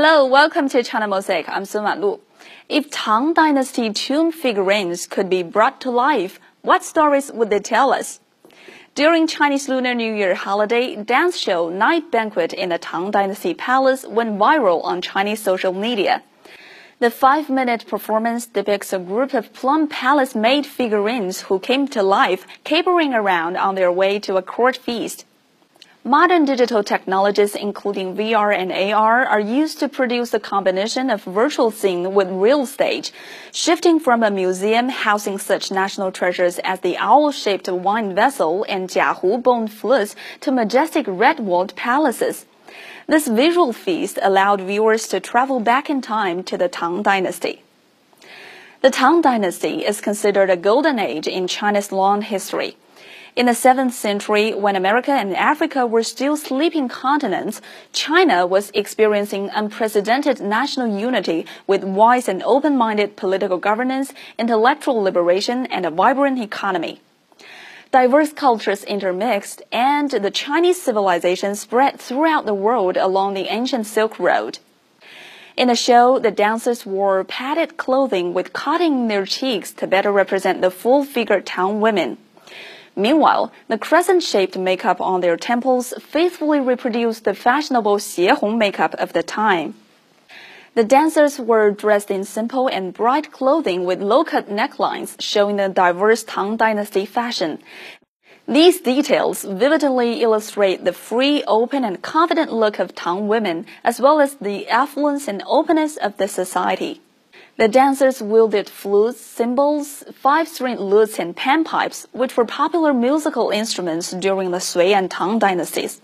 Hello, welcome to China Mosaic. I'm Sun Wanlu. If Tang Dynasty tomb figurines could be brought to life, what stories would they tell us? During Chinese Lunar New Year holiday, dance show Night Banquet in the Tang Dynasty Palace went viral on Chinese social media. The five-minute performance depicts a group of Plum Palace-made figurines who came to life, capering around on their way to a court feast. Modern digital technologies, including VR and AR, are used to produce a combination of virtual scene with real stage, shifting from a museum housing such national treasures as the owl-shaped wine vessel and Jiahu bone flutes to majestic red-walled palaces. This visual feast allowed viewers to travel back in time to the Tang Dynasty. The Tang Dynasty is considered a golden age in China's long history. In the 7th century, when America and Africa were still sleeping continents, China was experiencing unprecedented national unity with wise and open-minded political governance, intellectual liberation, and a vibrant economy. Diverse cultures intermixed, and the Chinese civilization spread throughout the world along the ancient Silk Road. In the show, the dancers wore padded clothing with cutting in their cheeks to better represent the full-figured Tang women. Meanwhile, the crescent-shaped makeup on their temples faithfully reproduced the fashionable Xiehong makeup of the time. The dancers were dressed in simple and bright clothing with low-cut necklines showing the diverse Tang Dynasty fashion. These details vividly illustrate the free, open, and confident look of Tang women, as well as the affluence and openness of the society. The dancers wielded flutes, cymbals, five-string lutes, and panpipes, which were popular musical instruments during the Sui and Tang dynasties.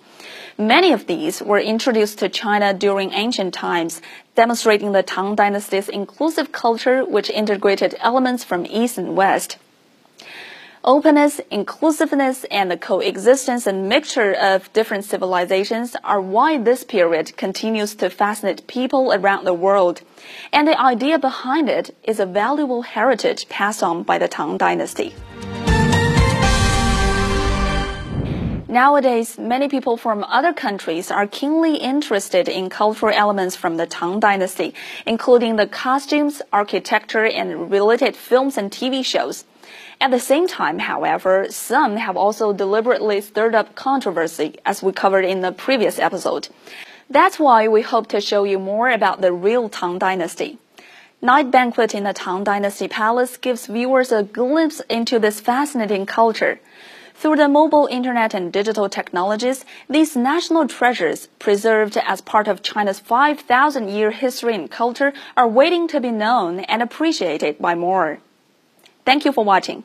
Many of these were introduced to China during ancient times, demonstrating the Tang dynasty's inclusive culture which integrated elements from East and West. Openness, inclusiveness, and the coexistence and mixture of different civilizations are why this period continues to fascinate people around the world. And the idea behind it is a valuable heritage passed on by the Tang Dynasty. Nowadays, many people from other countries are keenly interested in cultural elements from the Tang Dynasty, including the costumes, architecture, and related films and TV shows. At the same time, however, some have also deliberately stirred up controversy, as we covered in the previous episode. That's why we hope to show you more about the real Tang Dynasty. Night Banquet in the Tang Dynasty Palace gives viewers a glimpse into this fascinating culture. Through the mobile internet and digital technologies, these national treasures, preserved as part of China's 5,000 year history and culture, are waiting to be known and appreciated by more. Thank you for watching.